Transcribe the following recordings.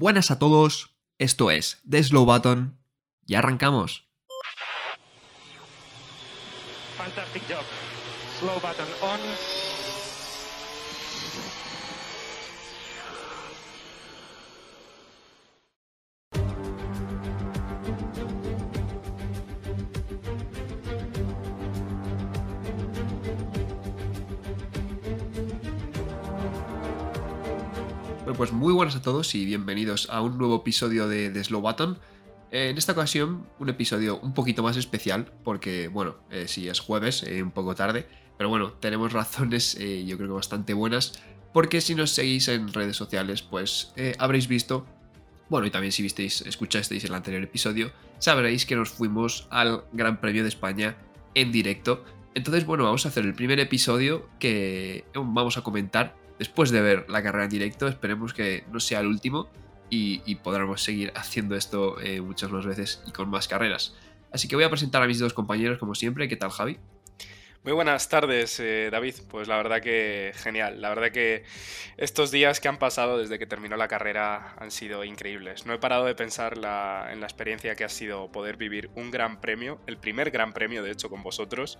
Buenas a todos, esto es The Slow Button. Y arrancamos. Pues muy buenas a todos y bienvenidos a un nuevo episodio de, The Slow Button. Eh, en esta ocasión, un episodio un poquito más especial, porque, bueno, eh, sí, es jueves, eh, un poco tarde, pero bueno, tenemos razones, yo creo que bastante buenas, porque si nos seguís en redes sociales, pues habréis visto, bueno, y también si visteis, escuchasteis el anterior episodio, sabréis que nos fuimos al Gran Premio de España en directo. Entonces, bueno, vamos a hacer el primer episodio que vamos a comentar después de ver la carrera en directo. Esperemos que no sea el último y, y podremos seguir haciendo esto eh, muchas más veces y con más carreras. Así que voy a presentar a mis dos compañeros como siempre. ¿Qué tal, Javi? Muy buenas tardes, eh, David. Pues la verdad que genial. La verdad que estos días que han pasado desde que terminó la carrera han sido increíbles. No he parado de pensar en la experiencia que ha sido poder vivir un gran premio, el primer gran premio, de hecho, con vosotros,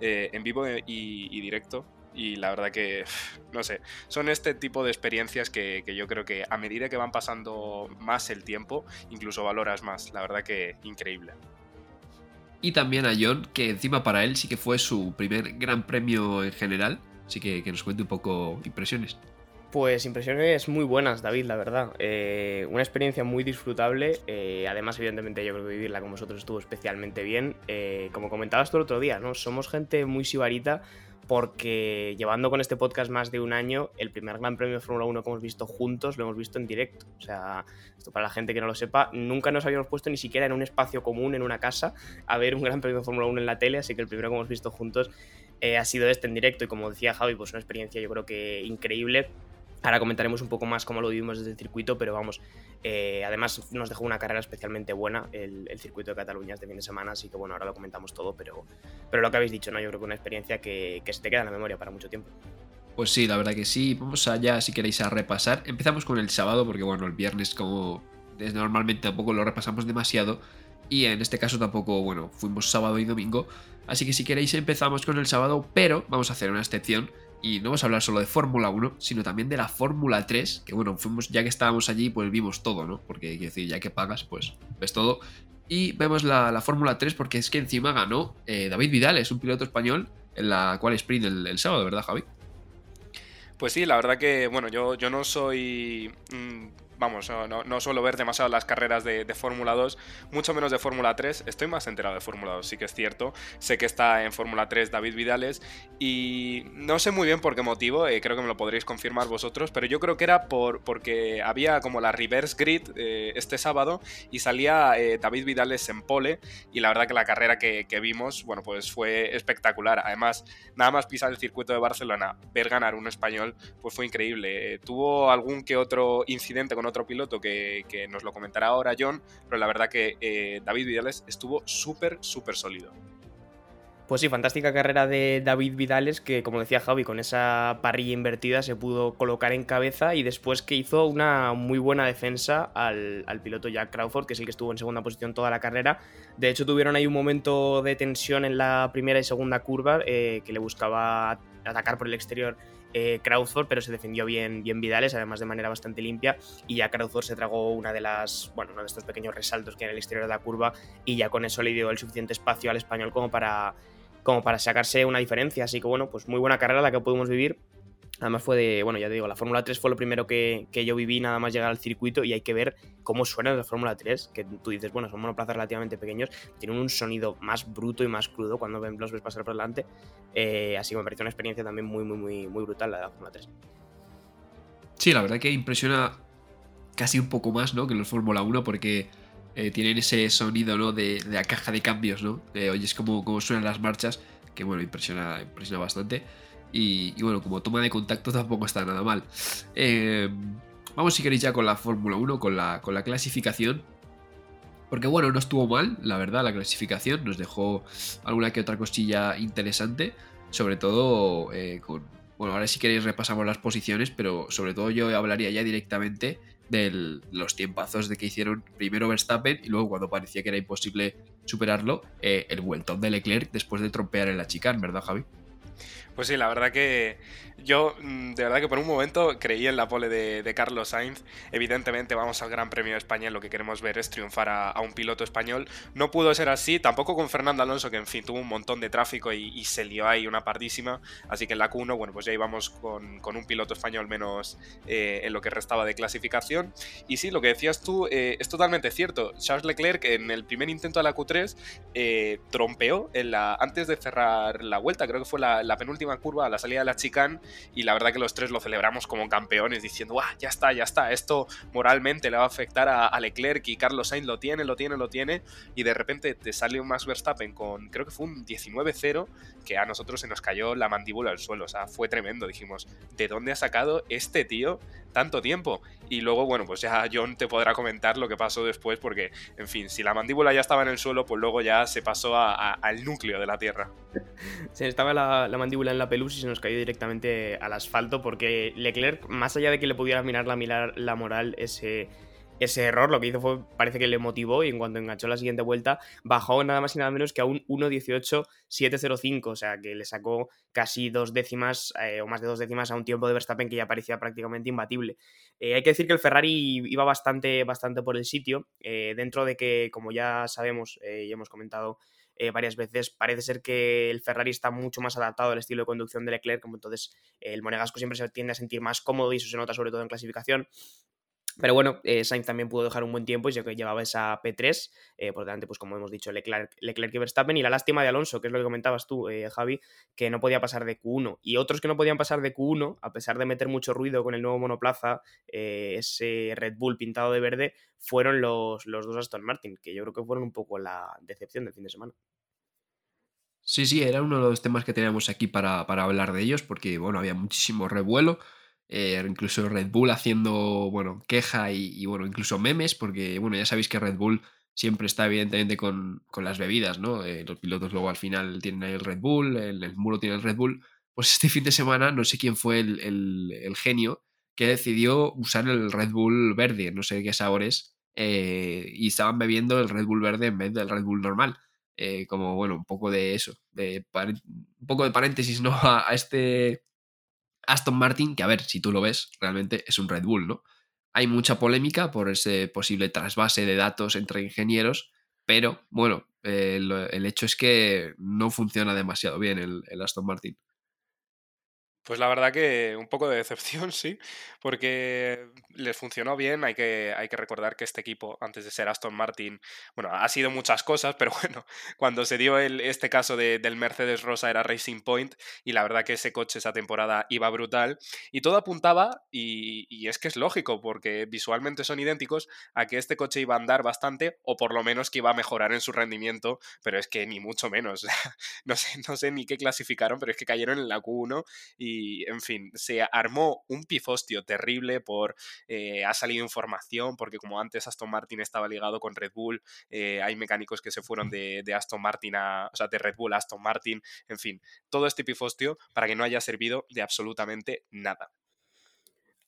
eh, en vivo y, directo. Y la verdad que, no sé, son este tipo de experiencias que yo creo que a medida que van pasando más el tiempo, incluso valoras más. La verdad que increíble. Y también a John, que encima para él sí que fue su primer gran premio en general. Así que que nos cuente un poco impresiones. Pues impresiones muy buenas, David, la verdad. Eh, una experiencia muy disfrutable. eh, además, evidentemente, yo creo que vivirla con vosotros estuvo especialmente bien. Eh, como comentabas tú el otro día, ¿no? Somos gente muy sibarita porque llevando con este podcast más de un año, el primer Gran Premio de Fórmula 1 que hemos visto juntos lo hemos visto en directo. O sea, esto para la gente que no lo sepa, nunca nos habíamos puesto ni siquiera en un espacio común, en una casa, a ver un Gran Premio de Fórmula 1 en la tele, así que el primero que hemos visto juntos eh, ha sido este en directo y como decía Javi, pues una experiencia yo creo que increíble. Ahora comentaremos un poco más cómo lo vivimos desde el circuito, pero vamos, eh, además nos dejó una carrera especialmente buena el, circuito de Cataluña este fin de semana, así que bueno, ahora lo comentamos todo, pero, pero lo que habéis dicho, ¿no? Yo creo que una experiencia que, se te queda en la memoria para mucho tiempo. Pues sí, la verdad que sí. Vamos allá si queréis a repasar. Empezamos con el sábado, porque bueno, el viernes como normalmente tampoco lo repasamos demasiado. Y en este caso tampoco, bueno, fuimos sábado y domingo. Así que si queréis empezamos con el sábado, pero vamos a hacer una excepción. Y no vamos a hablar solo de Fórmula 1, sino también de la Fórmula 3. Que bueno, fuimos, ya que estábamos allí, pues vimos todo, ¿no? Porque decir, ya que pagas, pues ves todo. Y vemos la, la Fórmula 3 porque es que encima ganó eh, David Vidal, es un piloto español en la cual sprint el, el sábado, ¿verdad, Javi? Pues sí, la verdad que, bueno, yo, yo no soy. mm, vamos, no, no- suelo ver demasiado las carreras de, de Fórmula 2, mucho menos de Fórmula 3. Estoy más enterado de Fórmula 2, sí que es cierto. Sé que está en Fórmula 3 David Vidales y no sé muy bien por qué motivo, eh, creo que me lo podréis confirmar vosotros, pero yo creo que era por, porque había como la reverse grid eh, este sábado y salía eh, David Vidales en pole y la verdad que la carrera que, que vimos, bueno, pues fue espectacular. Además, nada más pisar el circuito de Barcelona, ver ganar un español, pues fue increíble. Tuvo algún que otro incidente con otro piloto que, que nos lo comentará ahora John, pero la verdad que eh, David Vidales estuvo súper, súper sólido. Pues sí, fantástica carrera de David Vidales que, como decía Javi, con esa parrilla invertida se pudo colocar en cabeza y después que hizo una muy buena defensa al, al piloto Jack Crawford, que es el que estuvo en segunda posición toda la carrera. De hecho, tuvieron ahí un momento de tensión en la primera y segunda curva eh, que le buscaba atacar por el exterior eh, pero se defendió bien, bien Vidales, además de manera bastante limpia, y ya Crawford se tragó una de las, bueno, uno de estos pequeños resaltos que hay en el exterior de la curva, y ya con eso le dio el suficiente espacio al español como para como para sacarse una diferencia. Así que bueno, pues muy buena carrera la que pudimos vivir. Además fue de, bueno, ya te digo, la Fórmula 3 fue lo primero que, que yo viví nada más llegar al circuito y hay que ver cómo suena la Fórmula 3, que tú dices, bueno, son monoplazas relativamente pequeños, tienen un sonido más bruto y más crudo cuando los ves pasar por delante. Eh, así que me pareció una experiencia también muy, muy, muy, muy brutal la de la Fórmula 3. Sí, la verdad que impresiona casi un poco más, ¿no? Que los Fórmula 1 porque eh, tienen ese sonido, ¿no? De, de la caja de cambios, ¿no? De, oyes cómo, cómo suenan las marchas, que bueno, impresiona, impresiona bastante. Y, bueno, como toma de contacto tampoco está nada mal. Eh, vamos si queréis ya con la Fórmula 1, con la, con la clasificación. Porque bueno, no estuvo mal, la verdad, la clasificación. Nos dejó alguna que otra cosilla interesante. Sobre todo eh, con, bueno, ahora si queréis repasamos las posiciones, pero sobre todo yo hablaría ya directamente de los tiempazos de que hicieron primero Verstappen y luego cuando parecía que era imposible superarlo, eh, el vueltón de Leclerc después de trompear en la chicane, ¿verdad Javi? Pues sí, la verdad que yo mm, de verdad que por un momento creí en la pole de, Carlos Sainz. Evidentemente vamos al Gran Premio de España, lo que queremos ver es triunfar a, un piloto español. No pudo ser así, tampoco con Fernando Alonso, que en fin tuvo un montón de tráfico y, se lió ahí una pardísima. Así que en la Q1, bueno, pues ya íbamos con, un piloto español menos eh, en lo que restaba de clasificación. Y sí, lo que decías tú eh, es totalmente cierto. Charles Leclerc en el primer intento de la Q3 eh, trompeó en la, antes de cerrar la vuelta, creo que fue la, la penúltima curva a la salida de la chicane y la verdad que los tres lo celebramos como campeones diciendo, ah, ya está, ya está, esto moralmente le va a afectar a, Leclerc y Carlos Sainz lo tiene, lo tiene, lo tiene y de repente te sale un Max Verstappen con, creo que fue un 19-0 que a nosotros se nos cayó la mandíbula al suelo, o sea, fue tremendo, dijimos, ¿de dónde ha sacado este tío tanto tiempo? Y luego, bueno, pues ya John te podrá comentar lo que pasó después porque, en fin, si la mandíbula ya estaba en el suelo, pues luego ya se pasó al núcleo de la Tierra. Se estaba la, la mandíbula en la pelusa y se nos cayó directamente al asfalto porque Leclerc, más allá de que le pudiera mirar la, mirar la moral ese, ese error, lo que hizo fue, parece que le motivó y en cuanto enganchó la siguiente vuelta, bajó nada más y nada menos que a un 1.18.705, o sea que le sacó casi dos décimas eh, o más de dos décimas a un tiempo de Verstappen que ya parecía prácticamente imbatible. Eh, hay que decir que el Ferrari iba bastante, bastante por el sitio, eh, dentro de que, como ya sabemos y hemos comentado varias veces. Parece ser que el Ferrari está mucho más adaptado al estilo de conducción de Leclerc, como entonces el Monegasco siempre se tiende a sentir más cómodo y eso se nota sobre todo en clasificación. Pero bueno, eh, Sainz también pudo dejar un buen tiempo, ya que llevaba esa P3, eh, por delante, pues como hemos dicho, Leclerc, Leclerc, y Verstappen, y la lástima de Alonso, que es lo que comentabas tú, eh, Javi, que no podía pasar de Q1. Y otros que no podían pasar de Q1, a pesar de meter mucho ruido con el nuevo monoplaza, ese Red Bull pintado de verde, fueron los, los dos Aston Martin, que yo creo que fueron un poco la decepción del fin de semana. Sí, sí, era uno de los temas que teníamos aquí para, para hablar de ellos, porque bueno, había muchísimo revuelo. Eh, incluso Red Bull haciendo, bueno, queja y, bueno, incluso memes, porque, bueno, ya sabéis que Red Bull siempre está evidentemente con, las bebidas, ¿no? Eh, los pilotos luego al final tienen el Red Bull, el, muro tiene el Red Bull. Pues este fin de semana no sé quién fue el, genio que decidió usar el Red Bull verde, no sé qué sabores, eh, y estaban bebiendo el Red Bull verde en vez del Red Bull normal. como, bueno, un poco de eso, de un poco de paréntesis, ¿no? a este Aston Martin, que a ver, si tú lo ves, realmente es un Red Bull, ¿no? Hay mucha polémica por ese posible trasvase de datos entre ingenieros, pero bueno, el, hecho es que no funciona demasiado bien el Aston Martin. Pues la verdad que un poco de decepción, sí, porque les funcionó bien. Hay que, hay que recordar que este equipo, antes de ser Aston Martin, bueno, ha sido muchas cosas, pero bueno, cuando se dio el, este caso de, del Mercedes Rosa era Racing Point y la verdad que ese coche esa temporada iba brutal y todo apuntaba, y, y es que es lógico, porque visualmente son idénticos, a que este coche iba a andar bastante o por lo menos que iba a mejorar en su rendimiento, pero es que ni mucho menos. no, sé, no sé ni qué clasificaron, pero es que cayeron en la Q1 y y, en fin, se armó un pifostio terrible por, eh, ha salido información, porque como antes Aston Martin estaba ligado con Red Bull, eh, hay mecánicos que se fueron de, de, Aston Martin a, o sea, de Red Bull a Aston Martin, en fin, todo este pifostio para que no haya servido de absolutamente nada.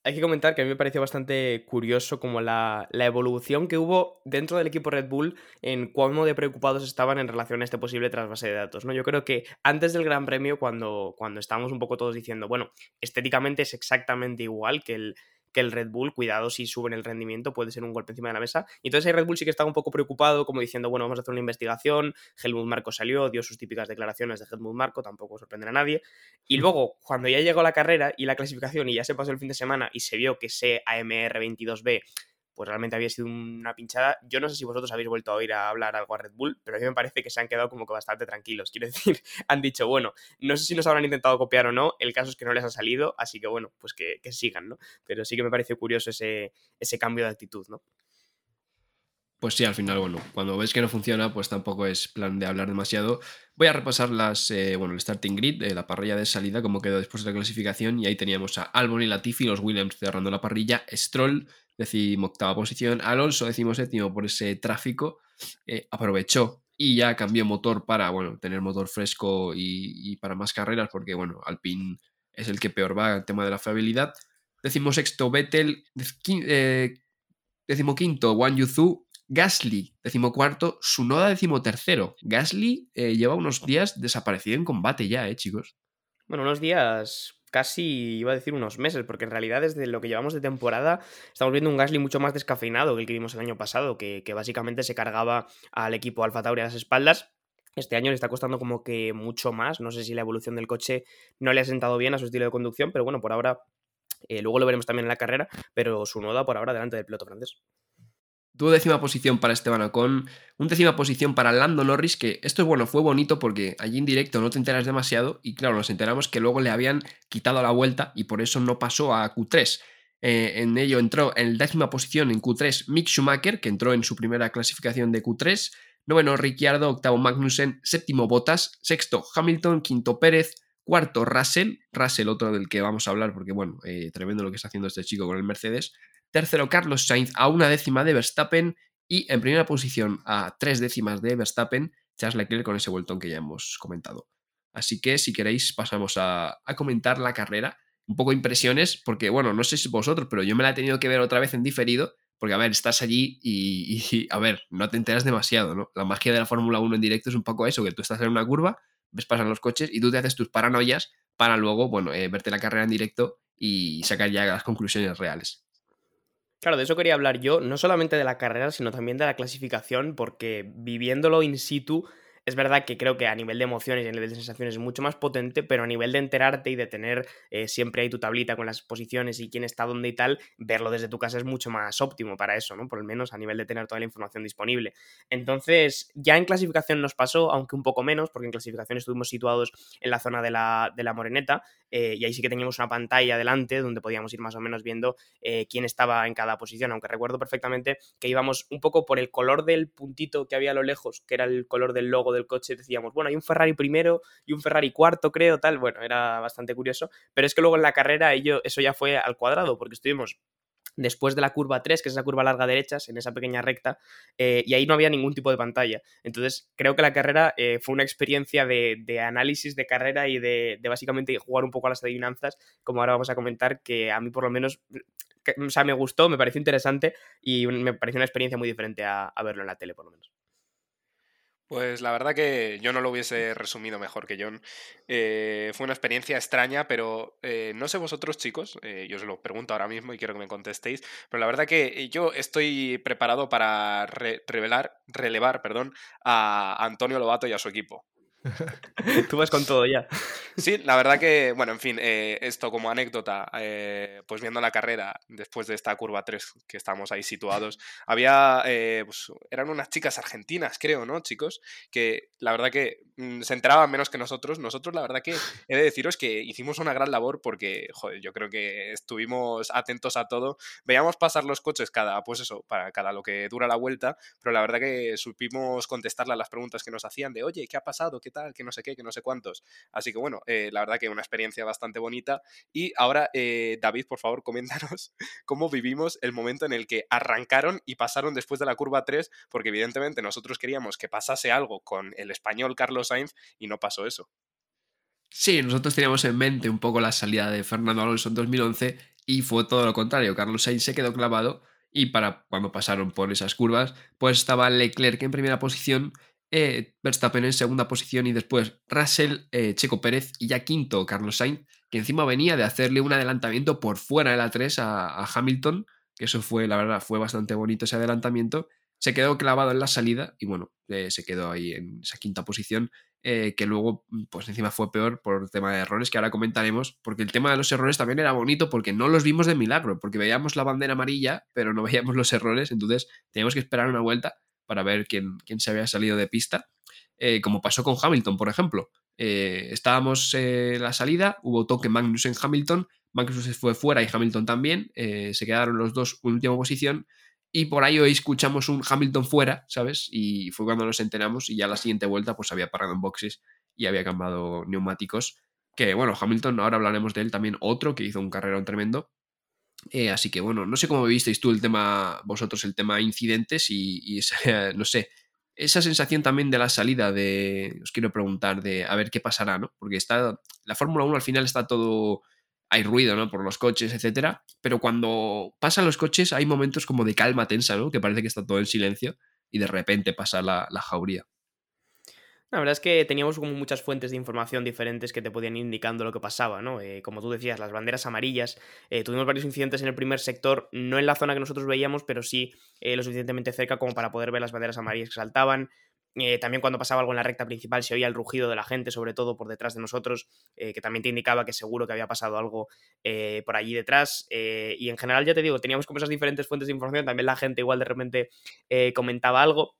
Hay que comentar que a mí me pareció bastante curioso como la, evolución que hubo dentro del equipo Red Bull en cómo de preocupados estaban en relación a este posible trasvase de datos. ¿no? Yo creo que antes del Gran Premio, cuando, cuando estábamos un poco todos diciendo, bueno, estéticamente es exactamente igual que el, que el Red Bull, cuidado si suben el rendimiento, puede ser un golpe encima de la mesa. Y entonces el Red Bull sí que estaba un poco preocupado, como diciendo, bueno, vamos a hacer una investigación. Helmut Marco salió, dio sus típicas declaraciones de Helmut Marco, tampoco sorprenderá a nadie. Y luego, cuando ya llegó la carrera y la clasificación y ya se pasó el fin de semana y se vio que ese AMR 22B pues realmente había sido una pinchada. Yo no sé si vosotros habéis vuelto a oír a hablar algo a Red Bull, pero a mí me parece que se han quedado como que bastante tranquilos. Quiero decir, han dicho, bueno, no sé si nos habrán intentado copiar o no, el caso es que no les ha salido, así que bueno, pues que, sigan, ¿no? Pero sí que me pareció curioso ese, ese cambio de actitud, ¿no? Pues sí, al final, bueno, cuando ves que no funciona, pues tampoco es plan de hablar demasiado. Voy a repasar las, eh, bueno, el starting grid, de la parrilla de salida, como quedó después de la clasificación, y ahí teníamos a Albon y Latifi, los Williams cerrando la parrilla, Stroll, octava posición, Alonso, séptimo por ese tráfico, eh, aprovechó y ya cambió motor para, bueno, tener motor fresco y, para más carreras, porque, bueno, Alpine es el que peor va en tema de la fiabilidad. Decimo sexto, Vettel. Eh, decimo quinto, Wang Yuzu. Gasly, decimocuarto. Sunoda, decimotercero. Gasly eh, lleva unos días desaparecido en combate ya, ¿eh, chicos? Bueno, unos días casi iba a decir unos meses, porque en realidad desde lo que llevamos de temporada estamos viendo un Gasly mucho más descafeinado que el que vimos el año pasado, que, básicamente se cargaba al equipo Alfa Tauri a las espaldas. Este año le está costando como que mucho más. No sé si la evolución del coche no le ha sentado bien a su estilo de conducción, pero bueno, por ahora, eh, luego lo veremos también en la carrera, pero su noda por ahora delante del piloto francés. Tuvo décima posición para Esteban Ocon, un décima posición para Lando Norris, que esto es bueno, fue bonito porque allí en directo no te enteras demasiado y claro, nos enteramos que luego le habían quitado la vuelta y por eso no pasó a Q3. Eh, en ello entró en décima posición en Q3 Mick Schumacher, que entró en su primera clasificación de Q3, noveno Ricciardo, octavo Magnussen, séptimo Bottas, sexto Hamilton, quinto Pérez, cuarto Russell, Russell otro del que vamos a hablar porque bueno, eh, tremendo lo que está haciendo este chico con el Mercedes, Tercero, Carlos Sainz a una décima de Verstappen. Y en primera posición, a tres décimas de Verstappen, Charles Leclerc con ese vueltón que ya hemos comentado. Así que si queréis, pasamos a, comentar la carrera. Un poco impresiones, porque bueno, no sé si vosotros, pero yo me la he tenido que ver otra vez en diferido. Porque, a ver, estás allí y, a ver, no te enteras demasiado, ¿no? La magia de la Fórmula 1 en directo es un poco eso, que tú estás en una curva, ves pasan los coches y tú te haces tus paranoias para luego, bueno, eh, verte la carrera en directo y sacar ya las conclusiones reales. Claro, de eso quería hablar yo, no solamente de la carrera, sino también de la clasificación, porque viviéndolo in situ es verdad que creo que a nivel de emociones y a nivel de sensaciones es mucho más potente, pero a nivel de enterarte y de tener eh, siempre ahí tu tablita con las posiciones y quién está dónde y tal, verlo desde tu casa es mucho más óptimo para eso, ¿no? Por lo menos a nivel de tener toda la información disponible. Entonces, ya en clasificación nos pasó, aunque un poco menos, porque en clasificación estuvimos situados en la zona de la, de la Moreneta, eh, y ahí sí que teníamos una pantalla delante donde podíamos ir más o menos viendo eh, quién estaba en cada posición, aunque recuerdo perfectamente que íbamos un poco por el color del puntito que había a lo lejos, que era el color del logo del coche, decíamos, bueno, hay un Ferrari primero y un Ferrari cuarto, creo, tal, bueno, era bastante curioso, pero es que luego en la carrera ello, eso ya fue al cuadrado, porque estuvimos después de la curva 3, que es esa curva larga derechas, en esa pequeña recta, eh, y ahí no había ningún tipo de pantalla. Entonces, creo que la carrera eh, fue una experiencia de, análisis de carrera y de, básicamente jugar un poco a las adivinanzas, como ahora vamos a comentar, que a mí por lo menos, o sea, me gustó, me pareció interesante y me pareció una experiencia muy diferente a verlo en la tele, por lo menos. Pues la verdad que yo no lo hubiese resumido mejor que John. Eh, fue una experiencia extraña, pero eh, no sé vosotros chicos, eh, yo os lo pregunto ahora mismo y quiero que me contestéis, pero la verdad que yo estoy preparado para revelar, relevar perdón, a Antonio Lobato y a su equipo. Tú vas con todo ya. Sí, la verdad que, bueno, en fin, eh, esto como anécdota, eh, pues viendo la carrera después de esta curva 3 que estamos ahí situados, había, eh, pues eran unas chicas argentinas, creo, ¿no, chicos? Que la verdad que mm, se enteraban menos que nosotros. Nosotros, la verdad que he de deciros que hicimos una gran labor porque, joder, yo creo que estuvimos atentos a todo. Veíamos pasar los coches cada, pues eso, para cada lo que dura la vuelta, pero la verdad que supimos contestarle las preguntas que nos hacían de, oye, ¿qué ha pasado? ¿Qué tal? Que no sé qué, que no sé cuántos. Así que bueno, eh, la verdad que una experiencia bastante bonita. Y ahora, eh, David, por favor, coméntanos cómo vivimos el momento en el que arrancaron y pasaron después de la curva 3, porque evidentemente nosotros queríamos que pasase algo con el español Carlos Sainz y no pasó eso. Sí, nosotros teníamos en mente un poco la salida de Fernando Alonso en 2011 y fue todo lo contrario. Carlos Sainz se quedó clavado y para cuando pasaron por esas curvas, pues estaba Leclerc en primera posición eh, Verstappen en segunda posición y después Russell, eh, Checo Pérez y ya quinto Carlos Sainz, que encima venía de hacerle un adelantamiento por fuera de la 3 a, Hamilton, que eso fue, la verdad, fue bastante bonito ese adelantamiento. Se quedó clavado en la salida y bueno, eh, se quedó ahí en esa quinta posición, que luego, pues encima fue peor por el tema de errores, que ahora comentaremos, porque el tema de los errores también era bonito porque no los vimos de milagro, porque veíamos la bandera amarilla, pero no veíamos los errores, entonces teníamos que esperar una vuelta para ver quién, quién se había salido de pista, eh, como pasó con Hamilton, por ejemplo. Eh, estábamos en eh, la salida, hubo toque Magnus en Hamilton, Magnus se fue fuera y Hamilton también, se quedaron los dos en última posición y por ahí hoy escuchamos un Hamilton fuera, ¿sabes? Y fue cuando nos enteramos y ya la siguiente vuelta pues había parado en boxes y había cambiado neumáticos. Que bueno, Hamilton, ahora hablaremos de él también, otro que hizo un carrerón tremendo. Eh, así que bueno, no sé cómo visteis tú el tema, vosotros el tema incidentes y, no sé, esa sensación también de la salida de, os quiero preguntar, de a ver qué pasará, ¿no? Porque está, la Fórmula 1 al final está todo, hay ruido, ¿no? Por los coches, etcétera, pero cuando pasan los coches hay momentos como de calma tensa, ¿no? Que parece que está todo en silencio y de repente pasa la jauría. La verdad es que teníamos como muchas fuentes de información diferentes que te podían ir indicando lo que pasaba, ¿no? Eh, como tú decías, las banderas amarillas. Eh, tuvimos varios incidentes en el primer sector, no en la zona que nosotros veíamos, pero sí eh, lo suficientemente cerca como para poder ver las banderas amarillas que saltaban. también cuando pasaba algo en la recta principal se oía el rugido de la gente, sobre todo por detrás de nosotros, que también te indicaba que seguro que había pasado algo por allí detrás. y en general, ya te digo, teníamos como esas diferentes fuentes de información. También la gente igual de repente comentaba algo.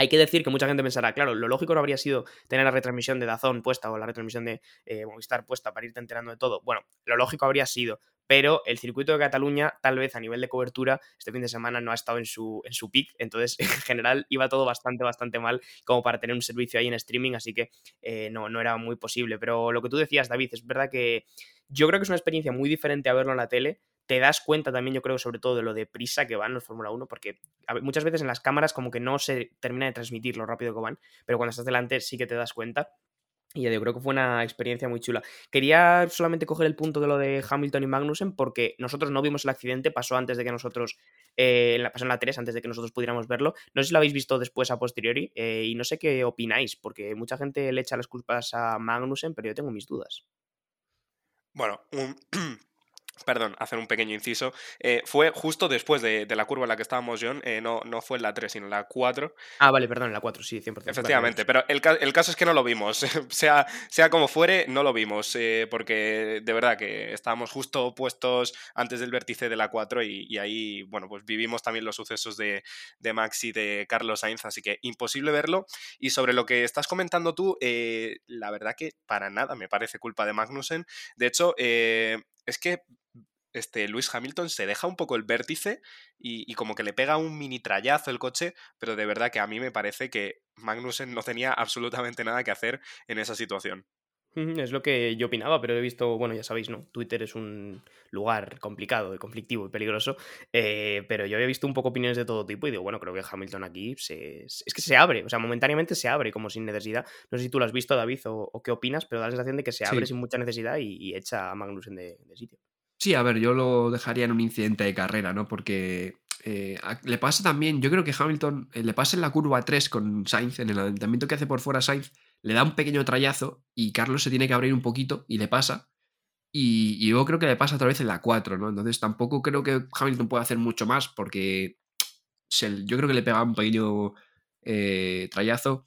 Hay que decir que mucha gente pensará, claro, lo lógico no habría sido tener la retransmisión de Dazón puesta o la retransmisión de eh, Movistar puesta para irte enterando de todo. Bueno, lo lógico habría sido, pero el circuito de Cataluña, tal vez a nivel de cobertura, este fin de semana no ha estado en su, en su entonces en general iba todo bastante, bastante mal como para tener un servicio ahí en streaming, así que eh, no, no era muy posible. Pero lo que tú decías, David, es verdad que yo creo que es una experiencia muy diferente a verlo en la tele te das cuenta también, yo creo, sobre todo de lo deprisa que van los Fórmula 1, porque muchas veces en las cámaras como que no se termina de transmitir lo rápido que van, pero cuando estás delante sí que te das cuenta. Y yo creo que fue una experiencia muy chula. Quería solamente coger el punto de lo de Hamilton y Magnussen, porque nosotros no vimos el accidente, pasó antes de que nosotros, eh, pasó en la 3, antes de que nosotros pudiéramos verlo. No sé si lo habéis visto después a posteriori, eh, y no sé qué opináis, porque mucha gente le echa las culpas a Magnussen, pero yo tengo mis dudas. Bueno, un, perdón, hacer un pequeño inciso, eh, fue justo después de, la curva en la que estábamos, John, eh, no, no fue en la 3, sino en la 4. Ah, vale, perdón, en la 4, sí, 100%. Efectivamente, pero el, caso es que no lo vimos, sea, sea como fuere, no lo vimos, eh, porque de verdad que estábamos justo puestos antes del vértice de la 4 y, ahí, bueno, pues vivimos también los sucesos de, de, Max y de Carlos Sainz, así que imposible verlo. Y sobre lo que estás comentando tú, la verdad que para nada me parece culpa de Magnussen. De hecho, es que este, Luis Hamilton se deja un poco el vértice y, como que le pega un mini trayazo el coche, pero de verdad que a mí me parece que Magnussen no tenía absolutamente nada que hacer en esa situación. Es lo que yo opinaba, pero he visto, bueno, ya sabéis, ¿no? Twitter es un lugar complicado, conflictivo y peligroso, eh, pero yo había visto un poco opiniones de todo tipo y digo, bueno, creo que Hamilton aquí se, es que se abre, o sea, momentáneamente se abre como sin necesidad. No sé si tú lo has visto, David, o, qué opinas, pero da la sensación de que se abre sin mucha necesidad y, echa a Magnussen de sitio. Sí, a ver, yo lo dejaría en un incidente de carrera, ¿no? Porque eh, le pasa también, yo creo que Hamilton eh, le pasa en la curva 3 con Sainz, en el adelantamiento que hace por fuera Sainz, le da un pequeño trayazo y Carlos se tiene que abrir un poquito y le pasa. Y, yo creo que le pasa otra vez en la 4, ¿no? Entonces tampoco creo que Hamilton pueda hacer mucho más porque yo creo que le pega un pequeño eh, trayazo.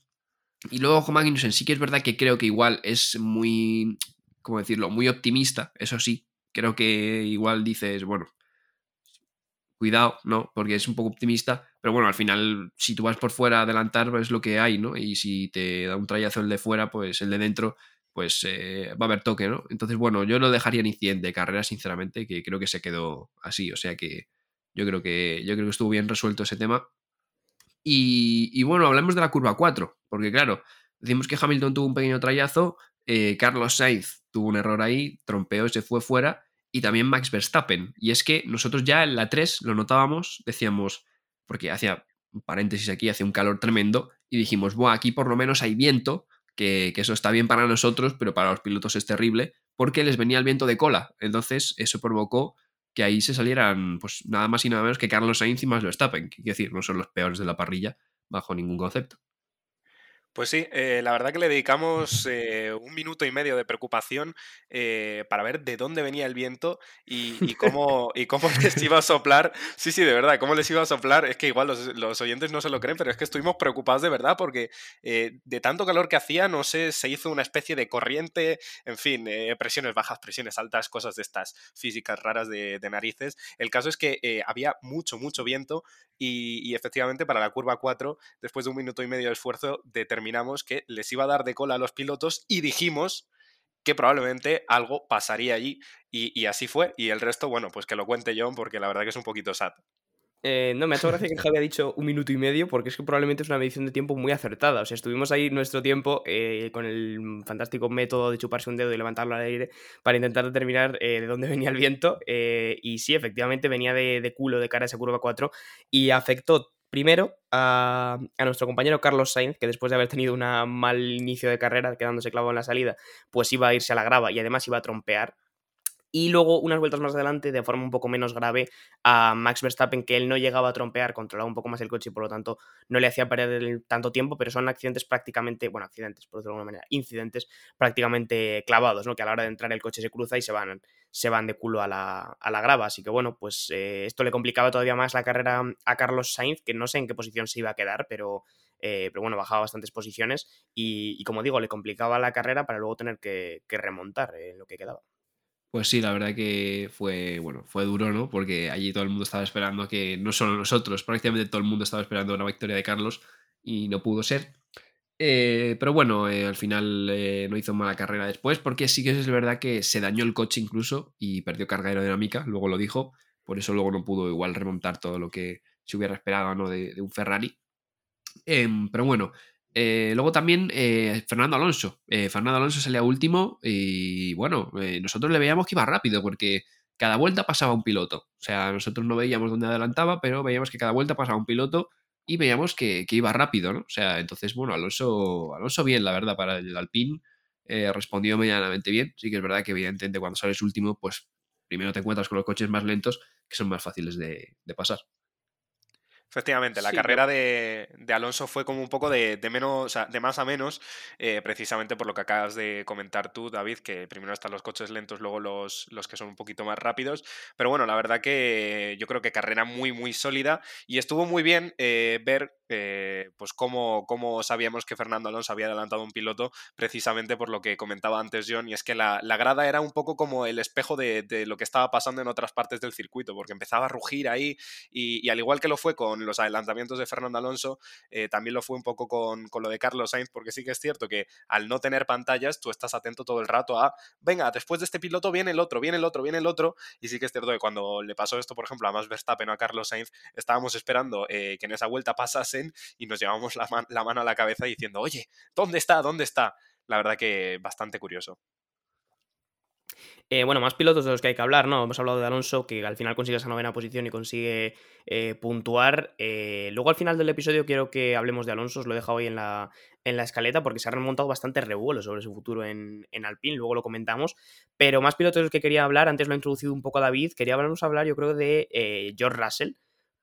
Y luego Magnussen sí que es verdad que creo que igual es muy, ¿cómo decirlo? Muy optimista, eso sí, creo que igual dices, bueno, cuidado, ¿no? Porque es un poco optimista, pero bueno, al final, si tú vas por fuera a adelantar, pues es lo que hay, ¿no? Y si te da un trayazo el de fuera, pues el de dentro, pues eh, va a haber toque, ¿no? Entonces, bueno, yo lo dejaría en incidente de carrera, sinceramente, que creo que se quedó así, o sea que yo creo que, yo creo que estuvo bien resuelto ese tema. Y, y bueno, hablemos de la curva 4, porque claro, decimos que Hamilton tuvo un pequeño trayazo, eh, Carlos Sainz tuvo un error ahí, trompeó, se fue fuera, y también Max Verstappen. Y es que nosotros ya en la 3 lo notábamos, decíamos, porque hacía paréntesis aquí, hace un calor tremendo, y dijimos, bueno, aquí por lo menos hay viento, que, eso está bien para nosotros, pero para los pilotos es terrible, porque les venía el viento de cola. Entonces eso provocó que ahí se salieran, pues nada más y nada menos que Carlos Sainz y Max Verstappen, que quiero decir, no son los peores de la parrilla bajo ningún concepto. Pues sí, eh, la verdad que le dedicamos eh, un minuto y medio de preocupación eh, para ver de dónde venía el viento y, cómo, y cómo les iba a soplar. Sí, sí, de verdad, cómo les iba a soplar. Es que igual los, oyentes no se lo creen, pero es que estuvimos preocupados de verdad porque de tanto calor que hacía, no sé, se hizo una especie de corriente, en fin, presiones bajas, presiones altas, cosas de estas físicas raras de, narices. El caso es que había mucho, mucho viento y, efectivamente para la curva 4, después de un minuto y medio de esfuerzo, determinamos que les iba a dar de cola a los pilotos y dijimos que probablemente algo pasaría allí. Y, así fue. Y el resto, bueno, pues que lo cuente John, porque la verdad que es un poquito sad. Eh, no, me ha hecho gracia que Javi ha dicho un minuto y medio, porque es que probablemente es una medición de tiempo muy acertada. O sea, estuvimos ahí nuestro tiempo eh, con el fantástico método de chuparse un dedo y levantarlo al aire para intentar determinar eh, de dónde venía el viento. y sí, efectivamente venía de, de, culo de cara a esa curva 4 y afectó primero a, nuestro compañero Carlos Sainz, que después de haber tenido un mal inicio de carrera, quedándose clavado en la salida, pues iba a irse a la grava y además iba a trompear y luego, unas vueltas más adelante, de forma un poco menos grave, a Max Verstappen, que él no llegaba a trompear, controlaba un poco más el coche y por lo tanto no le hacía perder tanto tiempo, pero son accidentes prácticamente, bueno, accidentes, por decirlo de alguna manera, incidentes prácticamente clavados, ¿no? Que a la hora de entrar el coche se cruza y se van, se van de culo a la, a la grava. Así que bueno, pues eh, esto le complicaba todavía más la carrera a Carlos Sainz, que no sé en qué posición se iba a quedar, pero, eh, pero bueno, bajaba bastantes posiciones y, como digo, le complicaba la carrera para luego tener que, remontar en lo que quedaba. Pues sí, la verdad que fue, bueno, fue duro, ¿no? Porque allí todo el mundo estaba esperando que, no solo nosotros, prácticamente todo el mundo estaba esperando una victoria de Carlos y no pudo ser. Eh, pero bueno, eh, al final eh, no hizo mala carrera después, porque sí que es verdad que se dañó el coche incluso y perdió carga aerodinámica, luego lo dijo, por eso luego no pudo igual remontar todo lo que se hubiera esperado ¿no? de, de un Ferrari. Em, pero bueno, luego también Fernando Alonso. Fernando Alonso salía último y bueno, nosotros le veíamos que iba rápido porque cada vuelta pasaba un piloto. O sea, nosotros no veíamos dónde adelantaba, pero veíamos que cada vuelta pasaba un piloto y veíamos que, iba rápido, ¿no? O sea, entonces, bueno, Alonso, Alonso bien, la verdad, para el Alpine. respondió medianamente bien. Sí que es verdad que evidentemente cuando sales último, pues primero te encuentras con los coches más lentos que son más fáciles de pasar. Efectivamente, la carrera de, Alonso fue como un poco de, menos, de más a menos, eh, precisamente por lo que acabas de comentar tú, David, que primero están los coches lentos, luego los, los, que son un poquito más rápidos. Pero bueno, la verdad que yo creo que carrera muy, muy sólida y estuvo muy bien eh, ver eh, pues cómo, cómo, sabíamos que Fernando Alonso había adelantado un piloto, precisamente por lo que comentaba antes John, y es que la, grada era un poco como el espejo de, lo que estaba pasando en otras partes del circuito, porque empezaba a rugir ahí y al igual que lo fue con los adelantamientos de Fernando Alonso, eh, también lo fue un poco con, lo de Carlos Sainz, porque sí que es cierto que al no tener pantallas, tú estás atento todo el rato a, venga, después de este piloto viene el otro, viene el otro, viene el otro, y sí que es cierto que cuando le pasó esto, por ejemplo, a Max Verstappen o a Carlos Sainz, estábamos esperando eh, que en esa vuelta pasasen y nos llevamos la mano a la cabeza diciendo, oye, ¿dónde está? ¿Dónde está? La verdad que bastante curioso. Eh, bueno, más pilotos de los que hay que hablar, ¿no? Hemos hablado de Alonso, que al final consigue esa novena posición y consigue eh, puntuar. Eh, luego al final del episodio quiero que hablemos de Alonso, os lo he dejado hoy en la, en la escaleta porque se ha remontado bastante revuelo sobre su futuro en, en Alpine, luego lo comentamos. Pero más pilotos de los que quería hablar, antes lo ha introducido un poco David, quería hablarnos hablar yo creo de George Russell,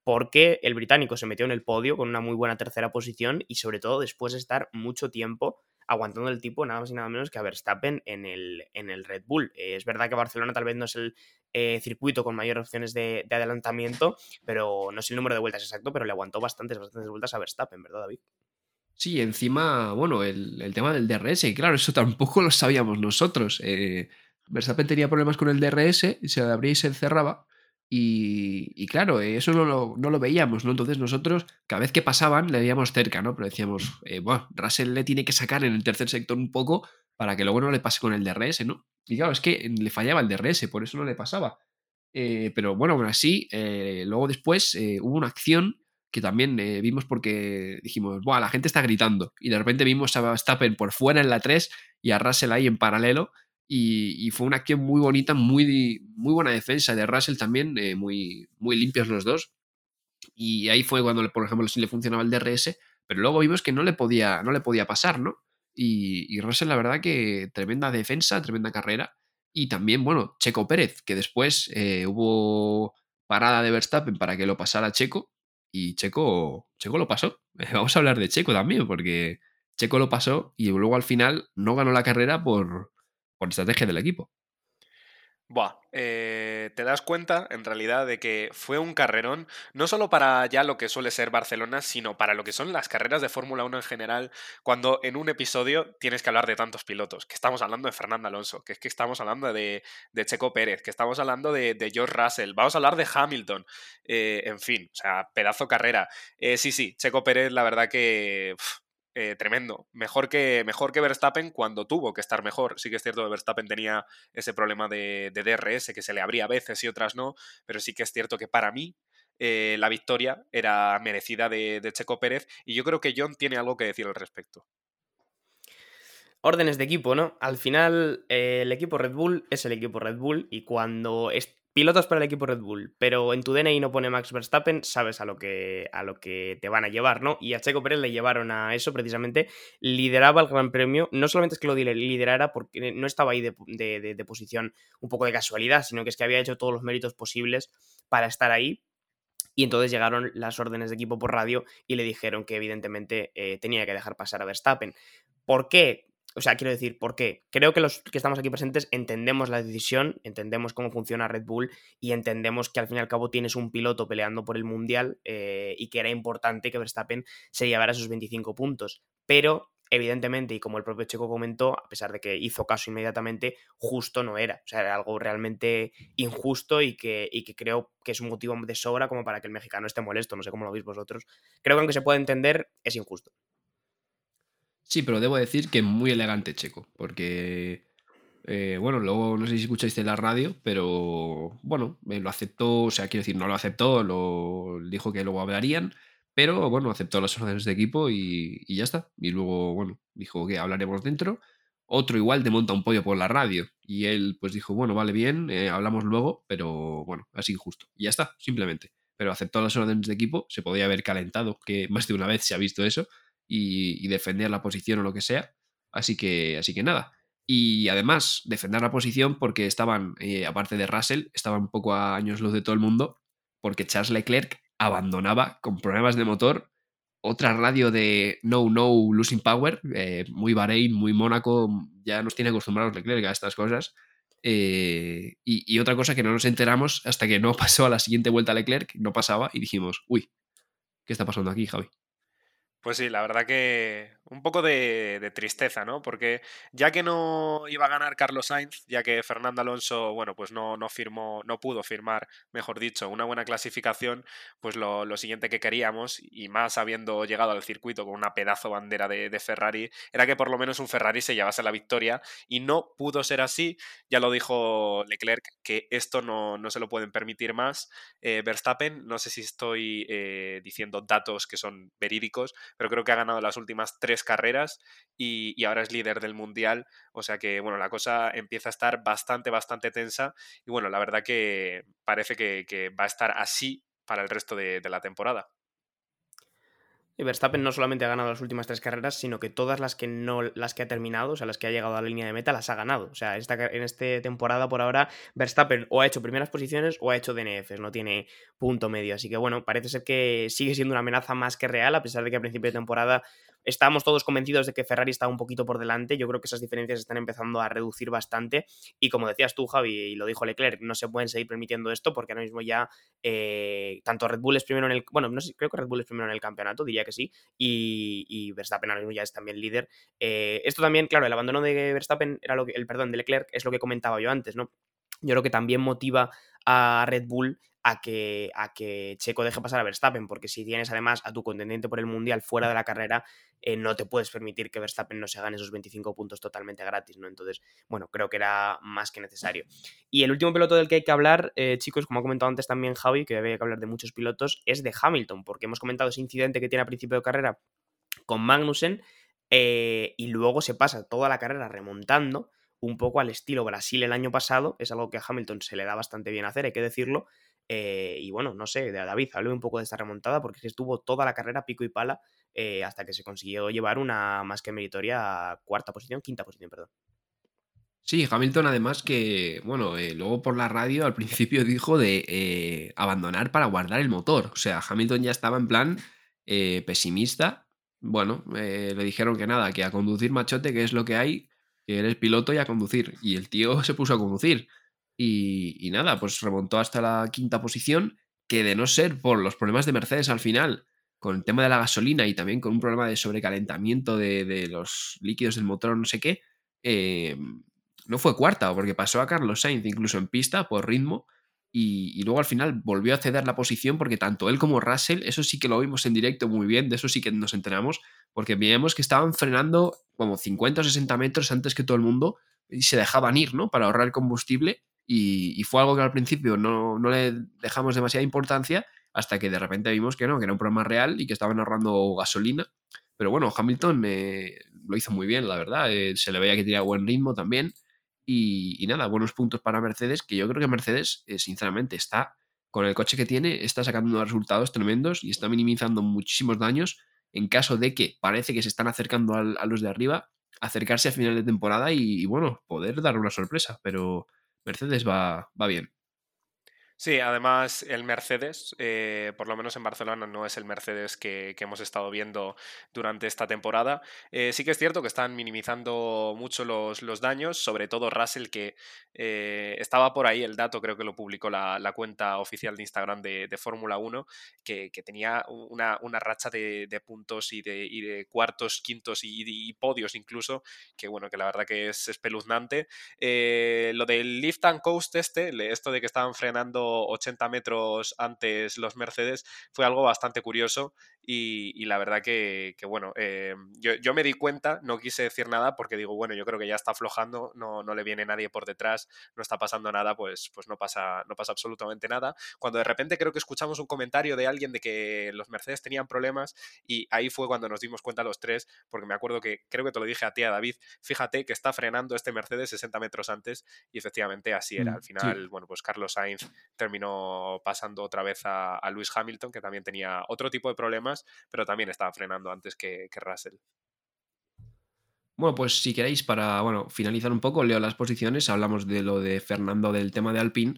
porque el británico se metió en el podio con una muy buena tercera posición y sobre todo después de estar mucho tiempo aguantando el tipo nada más y nada menos que a Verstappen en el, en el Red Bull. Eh, es verdad que Barcelona tal vez no es el eh, circuito con mayores opciones de, adelantamiento, pero no es el número de vueltas exacto, pero le aguantó bastantes, bastantes vueltas a Verstappen, ¿verdad, David? Sí, encima, bueno, el, tema del DRS, claro, eso tampoco lo sabíamos nosotros. Eh, Verstappen tenía problemas con el DRS, se abría y se cerraba. Y, claro, eh, eso no lo, veíamos, ¿no? Entonces nosotros, cada vez que pasaban, le veíamos cerca, ¿no? Pero decíamos, eh, bueno, Russell le tiene que sacar en el tercer sector un poco para que luego no le pase con el DRS, ¿no? Y claro, es que le fallaba el DRS, por eso no le pasaba. Eh, pero bueno, aún así, luego después hubo una acción que también vimos porque dijimos, Buah, la gente está gritando. Y de repente vimos a Verstappen por fuera en la 3 y a Russell ahí en paralelo. Y, fue una acción muy bonita, muy, muy buena defensa de Russell también, eh, muy, muy limpios los dos. Y ahí fue cuando, por ejemplo, sí le funcionaba el DRS, pero luego vimos que no le podía, no le podía pasar, ¿no? Y, Russell, la verdad que tremenda defensa, tremenda carrera. Y también, bueno, Checo Pérez, que después eh, hubo parada de Verstappen para que lo pasara Checo. Y Checo, Checo lo pasó. Vamos a hablar de Checo también, porque Checo lo pasó y luego al final no ganó la carrera por, por estrategia del equipo. Buah, eh, te das cuenta en realidad de que fue un carrerón, no solo para ya lo que suele ser Barcelona, sino para lo que son las carreras de Fórmula 1 en general, cuando en un episodio tienes que hablar de tantos pilotos, que estamos hablando de Fernando Alonso, que es que estamos hablando de, Checo Pérez, que estamos hablando de, George Russell, vamos a hablar de Hamilton, eh, en fin, o sea, pedazo carrera. Eh, sí, sí, Checo Pérez, la verdad que... Eh, tremendo. Mejor que, mejor que Verstappen cuando tuvo que estar mejor. Sí que es cierto que Verstappen tenía ese problema de, DRS que se le abría a veces y otras no, pero sí que es cierto que para mí eh, la victoria era merecida de, Checo Pérez y yo creo que John tiene algo que decir al respecto. Órdenes de equipo, ¿no? Al final, eh, el equipo Red Bull es el equipo Red Bull y cuando pilotos para el equipo Red Bull, pero en tu DNI no pone Max Verstappen, sabes a lo que, a lo que te van a llevar, ¿no? Y a Checo Pérez le llevaron a eso precisamente, lideraba el Gran Premio, no solamente es que lo liderara porque no estaba ahí de, de posición un poco de casualidad, sino que es que había hecho todos los méritos posibles para estar ahí, y entonces llegaron las órdenes de equipo por radio y le dijeron que evidentemente eh, tenía que dejar pasar a Verstappen. ¿Por qué? O sea, quiero decir, ¿por qué? Creo que los que estamos aquí presentes entendemos la decisión, entendemos cómo funciona Red Bull y entendemos que al fin y al cabo tienes un piloto peleando por el Mundial eh, y que era importante que Verstappen se llevara esos 25 puntos. Pero evidentemente, y como el propio Checo comentó, a pesar de que hizo caso inmediatamente, justo no era. O sea, era algo realmente injusto y que, y que creo que es un motivo de sobra como para que el mexicano esté molesto. No sé cómo lo veis vosotros. Creo que aunque se puede entender, es injusto. Sí, pero debo decir que muy elegante Checo, porque, eh, bueno, luego no sé si escucháis la radio, pero bueno, lo aceptó, o sea, quiero decir, no lo aceptó, lo dijo que luego hablarían pero bueno, aceptó las órdenes de equipo y, ya está. Y luego, bueno, dijo que hablaremos dentro. Otro igual te monta un pollo por la radio. Y él pues dijo, bueno, vale bien, eh, hablamos luego, pero bueno, así injusto. Y ya está, simplemente. Pero aceptó las órdenes de equipo, se podía haber calentado, que más de una vez se ha visto eso, y, defender la posición o lo que sea. Así que, así que nada. Y además, defender la posición porque estaban, eh, aparte de Russell, estaban un poco a años luz de todo el mundo, porque Charles Leclerc abandonaba con problemas de motor otra radio de No No Losing Power, eh, muy Bahrein, muy Mónaco, ya nos tiene acostumbrados Leclerc a estas cosas. Eh, y, otra cosa que no nos enteramos hasta que no pasó a la siguiente vuelta Leclerc, no pasaba y dijimos, uy, ¿qué está pasando aquí, Javi? Pues sí, la verdad que un poco de, tristeza, ¿no? Porque ya que no iba a ganar Carlos Sainz, ya que Fernando Alonso, bueno, pues no, no firmó, no pudo firmar, mejor dicho, una buena clasificación, pues lo, siguiente que queríamos, y más habiendo llegado al circuito con una pedazo bandera de, Ferrari, era que por lo menos un Ferrari se llevase la victoria, y no pudo ser así, ya lo dijo Leclerc, que esto no, se lo pueden permitir más. Eh, Verstappen, no sé si estoy eh, diciendo datos que son verídicos, pero creo que ha ganado las últimas tres carreras y, ahora es líder del mundial. O sea que, bueno, la cosa empieza a estar bastante, bastante tensa. Y bueno, la verdad que parece que, va a estar así para el resto de la temporada. Verstappen no solamente ha ganado las últimas tres carreras, sino que todas las que no las que ha terminado, o sea, las que ha llegado a la línea de meta, las ha ganado. O sea, en esta temporada por ahora, Verstappen o ha hecho primeras posiciones o ha hecho DNFs, no tiene punto medio. Así que bueno, parece ser que sigue siendo una amenaza más que real, a pesar de que a principio de temporada estábamos todos convencidos de que Ferrari está un poquito por delante. Yo creo que esas diferencias están empezando a reducir bastante. Y como decías tú, Javi, y lo dijo Leclerc, no se pueden seguir permitiendo esto porque ahora mismo ya eh, tanto Red Bull es primero en el. Bueno, no creo que Red Bull es primero en el campeonato, diría que sí, y, Verstappen ahora mismo ya es también líder. Eh, esto también, claro, el abandono de Verstappen era lo que, el perdón, de Leclerc es lo que comentaba yo antes, ¿no? Yo creo que también motiva a Red Bull a que, a que Checo deje pasar a Verstappen, porque si tienes además a tu contendiente por el Mundial fuera de la carrera, eh, no te puedes permitir que Verstappen no se gane esos 25 puntos totalmente gratis, ¿no? Entonces, bueno, creo que era más que necesario. Y el último piloto del que hay que hablar, eh, chicos, como ha comentado antes también Javi, que había que hablar de muchos pilotos, es de Hamilton, porque hemos comentado ese incidente que tiene a principio de carrera con Magnussen, eh, y luego se pasa toda la carrera remontando un poco al estilo Brasil el año pasado, es algo que a Hamilton se le da bastante bien hacer, hay que decirlo, eh, y bueno, no sé, David, hable un poco de esta remontada porque estuvo toda la carrera pico y pala eh, hasta que se consiguió llevar una más que meritoria cuarta posición, quinta posición, perdón. Sí, Hamilton además que, bueno, eh, luego por la radio al principio dijo de abandonar para guardar el motor. O sea, Hamilton ya estaba en plan pesimista. Bueno, le dijeron que nada, que a conducir machote, que es lo que hay, que eres piloto y a conducir. Y el tío se puso a conducir. Y, nada, pues remontó hasta la quinta posición, que de no ser por los problemas de Mercedes al final, con el tema de la gasolina y también con un problema de sobrecalentamiento de, los líquidos del motor, no sé qué, eh, no fue cuarta, porque pasó a Carlos Sainz incluso en pista por ritmo. Y, luego al final volvió a ceder la posición porque tanto él como Russell, eso sí que lo vimos en directo muy bien, de eso sí que nos enteramos, porque veíamos que estaban frenando como 50 o 60 metros antes que todo el mundo y se dejaban ir, ¿no? Para ahorrar combustible y, fue algo que al principio no, le dejamos demasiada importancia hasta que de repente vimos que no, que era un problema real y que estaban ahorrando gasolina. Pero bueno, Hamilton eh, lo hizo muy bien, la verdad. Eh, se le veía que tenía buen ritmo también. Y, nada, buenos puntos para Mercedes, que yo creo que Mercedes, eh, sinceramente, está con el coche que tiene, está sacando resultados tremendos y está minimizando muchísimos daños en caso de que parece que se están acercando a los de arriba, acercarse a final de temporada y, bueno, poder dar una sorpresa. Pero Mercedes va, va bien. Sí, además el Mercedes, eh, por lo menos en Barcelona, no es el Mercedes que, hemos estado viendo durante esta temporada. Eh, sí que es cierto que están minimizando mucho los, los daños, sobre todo Russell, que eh, estaba por ahí el dato, creo que lo publicó la, cuenta oficial de Instagram de, Fórmula 1, que, tenía una, racha de, puntos y de, de, cuartos, quintos y, podios incluso, que bueno, que la verdad que es espeluznante. lo del lift and coast este, esto de que estaban frenando 80 metros antes los Mercedes, fue algo bastante curioso y, la verdad que, bueno, eh, yo, me di cuenta, no quise decir nada porque digo, bueno, yo creo que ya está aflojando, no, no le viene nadie por detrás, no está pasando nada, pues, pues no, pasa, no pasa absolutamente nada. Cuando de repente creo que escuchamos un comentario de alguien de que los Mercedes tenían problemas y ahí fue cuando nos dimos cuenta los tres, porque me acuerdo que creo que te lo dije a ti, a David, fíjate que está frenando este Mercedes 60 metros antes y efectivamente así era. Mm, Al final, bueno, pues Carlos Sainz terminó pasando otra vez a, a Lewis Hamilton, que también tenía otro tipo de problemas pero también estaba frenando antes que, Russell. Bueno, pues si queréis, para bueno, finalizar un poco, leo las posiciones, hablamos de lo de Fernando del tema de Alpine.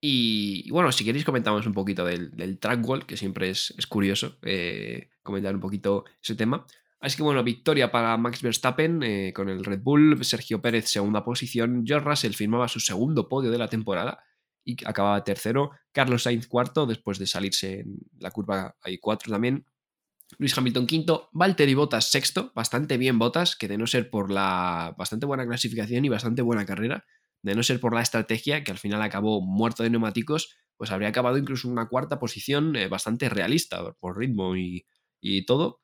Y, bueno, si queréis comentamos un poquito del, del track wall, que siempre es, curioso eh, comentar un poquito ese tema. Así que bueno, victoria para Max Verstappen eh, con el Red Bull, Sergio Pérez segunda posición, George Russell firmaba su segundo podio de la temporada y acababa tercero, Carlos Sainz cuarto después de salirse en la curva hay cuatro también, Luis Hamilton quinto, Valtteri Bottas sexto, bastante bien Bottas, que de no ser por la bastante buena clasificación y bastante buena carrera, de no ser por la estrategia, que al final acabó muerto de neumáticos, pues habría acabado incluso en una cuarta posición eh, bastante realista por ritmo y, todo.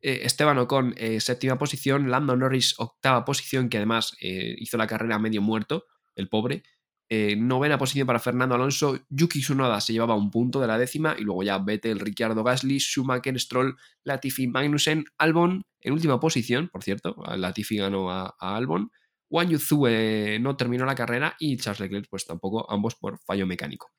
Eh, Esteban Ocon, eh, séptima posición, Lando Norris, octava posición, que además hizo la carrera medio muerto, el pobre, eh, novena posición para Fernando Alonso, Yuki Tsunoda se llevaba un punto de la décima y luego ya Vettel, Ricciardo Gasly, Schumacher, Stroll, Latifi, Magnussen, Albon en última posición, por cierto, Latifi ganó a, Albon, Wang Yuzu no terminó la carrera y Charles Leclerc pues tampoco, ambos por fallo mecánico.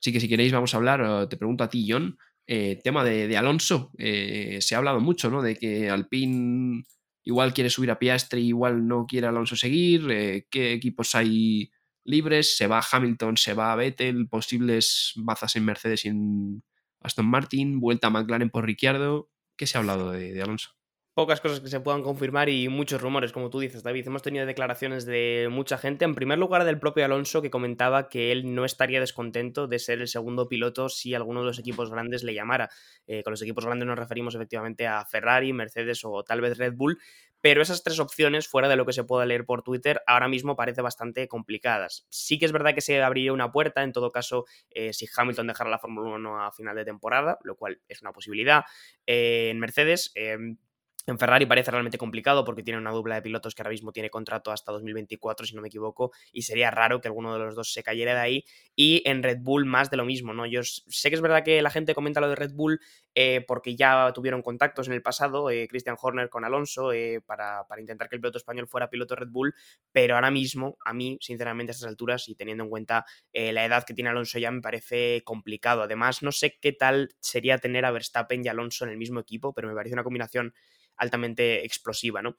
Así que si queréis vamos a hablar, eh, te pregunto a ti John, eh, tema de, Alonso, se ha hablado mucho, ¿no? De que Alpine igual quiere subir a Piastri, igual no quiere Alonso seguir, qué equipos hay libres, se va Hamilton, se va Vettel, posibles bazas en Mercedes y en Aston Martin, vuelta a McLaren por Ricciardo. ¿Qué se ha hablado de, Alonso? pocas cosas que se puedan confirmar y muchos rumores, como tú dices, David. Hemos tenido declaraciones de mucha gente. En primer lugar, del propio Alonso, que comentaba que él no estaría descontento de ser el segundo piloto si alguno de los equipos grandes le llamara. Eh, con los equipos grandes nos referimos efectivamente a Ferrari, Mercedes o tal vez Red Bull. Pero esas tres opciones, fuera de lo que se pueda leer por Twitter, ahora mismo parece bastante complicadas. Sí que es verdad que se abriría una puerta, en todo caso, eh, si Hamilton dejara la Fórmula 1 a final de temporada, lo cual es una posibilidad. Eh, en Mercedes, em, en Ferrari parece realmente complicado porque tiene una dupla de pilotos que ahora mismo tiene contrato hasta 2024, si no me equivoco, y sería raro que alguno de los dos se cayera de ahí. Y en Red Bull más de lo mismo, ¿no? Yo sé que es verdad que la gente comenta lo de Red Bull eh, porque ya tuvieron contactos en el pasado, eh, Christian Horner con Alonso, eh, para, intentar que el piloto español fuera piloto Red Bull, pero ahora mismo, a mí, sinceramente, a estas alturas, y teniendo en cuenta la edad que tiene Alonso ya, me parece complicado. Además, no sé qué tal sería tener a Verstappen y Alonso en el mismo equipo, pero me parece una combinación altamente explosiva, ¿no?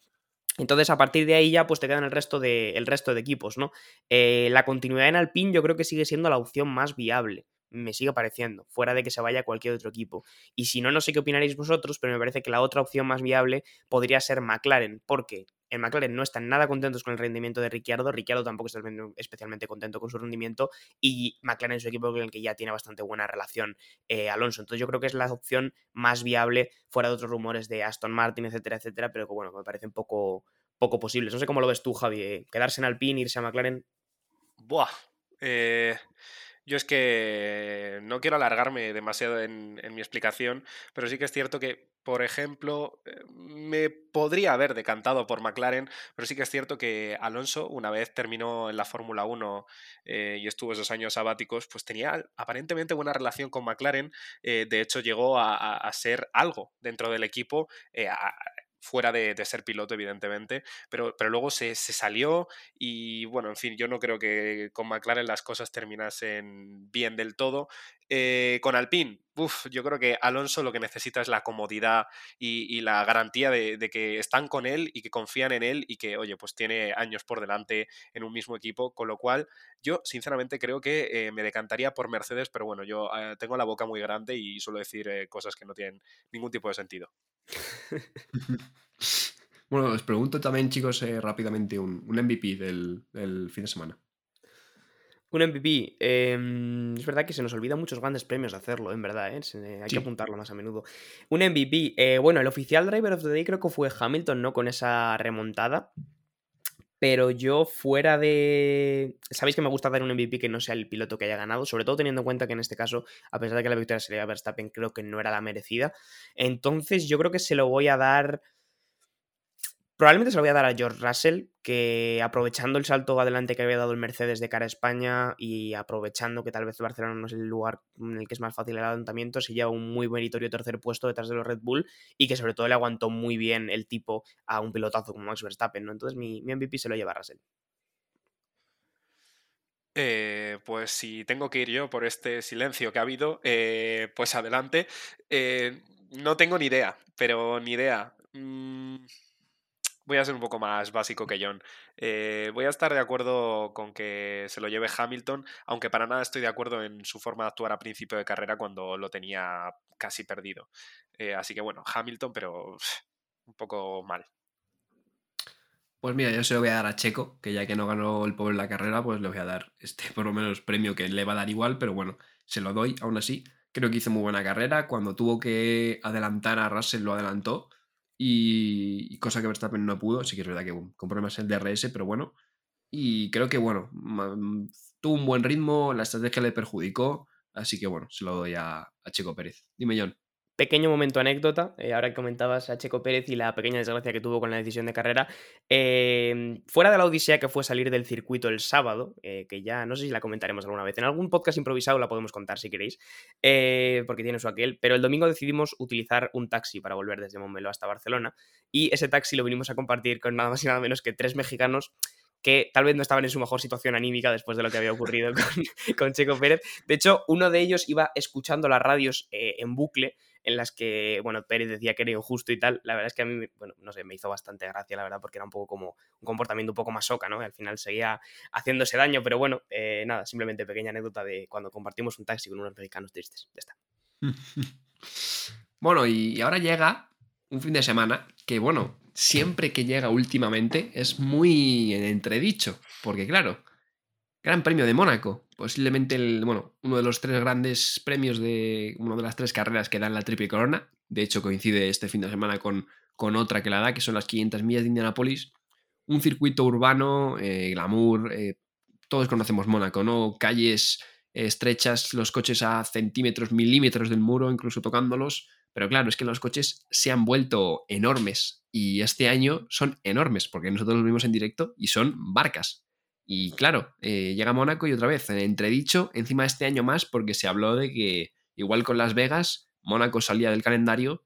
Entonces, a partir de ahí ya pues te quedan el resto de, el resto de equipos, ¿no? Eh, la continuidad en Alpine yo creo que sigue siendo la opción más viable me sigue pareciendo, fuera de que se vaya cualquier otro equipo. Y si no, no sé qué opinaréis vosotros, pero me parece que la otra opción más viable podría ser McLaren, porque en McLaren no están nada contentos con el rendimiento de Ricciardo, Ricciardo tampoco está especialmente contento con su rendimiento, y McLaren es un equipo con el que ya tiene bastante buena relación eh, Alonso. Entonces yo creo que es la opción más viable, fuera de otros rumores de Aston Martin, etcétera, etcétera, pero que bueno, me parece un poco, poco posibles. No sé cómo lo ves tú, Javi, eh, quedarse en Alpine, irse a McLaren. Buah. Eh, yo es que no quiero alargarme demasiado en, mi explicación, pero sí que es cierto que, por ejemplo, eh, me podría haber decantado por McLaren, pero sí que es cierto que Alonso, una vez terminó en la Fórmula 1 eh, y estuvo esos años sabáticos, pues tenía aparentemente buena relación con McLaren. Eh, de hecho, llegó a, ser algo dentro del equipo fuera de, ser piloto, evidentemente, pero, pero luego se, salió y bueno, en fin, yo no creo que con McLaren las cosas terminasen bien del todo. Eh, con Alpine, yo creo que Alonso lo que necesita es la comodidad y, la garantía de, que están con él y que confían en él y que, oye, pues tiene años por delante en un mismo equipo, con lo cual yo sinceramente creo que eh, me decantaría por Mercedes, pero bueno, yo eh, tengo la boca muy grande y suelo decir cosas que no tienen ningún tipo de sentido. bueno, os pregunto también, chicos, eh, rápidamente un, MVP del, fin de semana. Un MVP. Em, es verdad que se nos olvida muchos grandes premios de hacerlo, en verdad, ¿eh? hay que apuntarlo más a menudo. Un MVP. Eh, bueno, el oficial Driver of the Day creo que fue Hamilton, ¿no? Con esa remontada. Pero yo fuera de... Sabéis que me gusta dar un MVP que no sea el piloto que haya ganado, sobre todo teniendo en cuenta que en este caso, a pesar de que la victoria sería Verstappen, creo que no era la merecida. Entonces yo creo que se lo voy a dar... Probablemente se lo voy a dar a George Russell, que aprovechando el salto adelante que había dado el Mercedes de cara a España y aprovechando que tal vez Barcelona no es el lugar en el que es más fácil el adelantamiento, se lleva un muy meritorio tercer puesto detrás de los Red Bull y que sobre todo le aguantó muy bien el tipo a un pilotazo como Max Verstappen, ¿no? Entonces mi, MVP se lo lleva a Russell. Eh, pues si tengo que ir yo por este silencio que ha habido, eh, pues adelante. Eh, no tengo ni idea, pero ni idea. Mm, voy a ser un poco más básico que John. Eh, voy a estar de acuerdo con que se lo lleve Hamilton, aunque para nada estoy de acuerdo en su forma de actuar a principio de carrera cuando lo tenía casi perdido. Eh, así que bueno, Hamilton, pero un poco mal. Pues mira, yo se lo voy a dar a Checo, que ya que no ganó el pobre la carrera, pues le voy a dar este por lo menos premio que le va a dar igual, pero bueno, se lo doy aún así. Creo que hizo muy buena carrera. Cuando tuvo que adelantar a Russell, lo adelantó y, cosa que Verstappen no pudo, sí que es verdad que con problemas el DRS, pero bueno. Y creo que, bueno, tuvo un buen ritmo, la estrategia le perjudicó, así que bueno, se lo doy a, a Checo Pérez. Dime, John. Pequeño momento anécdota, eh, ahora que comentabas a Checo Pérez y la pequeña desgracia que tuvo con la decisión de carrera. Em, fuera de la odisea que fue salir del circuito el sábado, eh, que ya no sé si la comentaremos alguna vez, en algún podcast improvisado la podemos contar si queréis, eh, porque tiene su aquel, pero el domingo decidimos utilizar un taxi para volver desde Montmeló hasta Barcelona y ese taxi lo vinimos a compartir con nada más y nada menos que tres mexicanos que tal vez no estaban en su mejor situación anímica después de lo que había ocurrido con, Checo Pérez. De hecho, uno de ellos iba escuchando las radios en bucle en las que, bueno, Pérez decía que era injusto y tal, la verdad es que a mí, bueno, no sé, me hizo bastante gracia, la verdad, porque era un poco como un comportamiento un poco más soca, ¿no? al final seguía haciéndose daño, pero bueno, eh, nada, simplemente pequeña anécdota de cuando compartimos un taxi con unos mexicanos tristes. Ya está. bueno, y ahora llega un fin de semana que, bueno, siempre que llega últimamente es muy en entredicho, porque claro, Gran Premio de Mónaco, posiblemente el, bueno, uno de los tres grandes premios de una de las tres carreras que dan la Triple Corona. De hecho, coincide este fin de semana con, con otra que la da, que son las 500 millas de Indianapolis. Un circuito urbano, eh, glamour, eh, todos conocemos Mónaco, ¿no? Calles estrechas, los coches a centímetros, milímetros del muro, incluso tocándolos. Pero claro, es que los coches se han vuelto enormes y este año son enormes, porque nosotros los vimos en directo y son barcas. Y claro, eh, llega Mónaco y otra vez, entredicho, encima este año más, porque se habló de que, igual con Las Vegas, Mónaco salía del calendario.